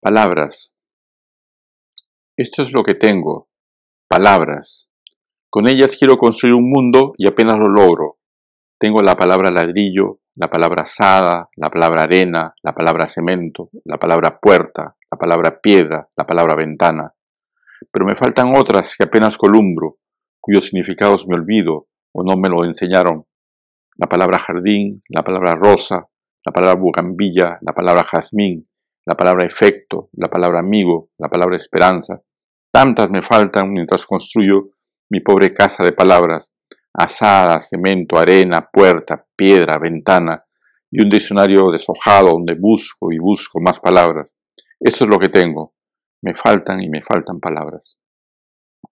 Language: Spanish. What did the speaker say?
Palabras. Esto es lo que tengo. Palabras. Con ellas quiero construir un mundo y apenas lo logro. Tengo la palabra ladrillo, la palabra asada, la palabra arena, la palabra cemento, la palabra puerta, la palabra piedra, la palabra ventana. Pero me faltan otras que apenas columbro, cuyos significados me olvido o no me lo enseñaron. La palabra jardín, la palabra rosa, la palabra bugambilla, la palabra jazmín, la palabra efecto, la palabra amigo, la palabra esperanza. Tantas me faltan mientras construyo mi pobre casa de palabras, asada, cemento, arena, puerta, piedra, ventana, y un diccionario deshojado donde busco y busco más palabras. Eso es lo que tengo. Me faltan y me faltan palabras.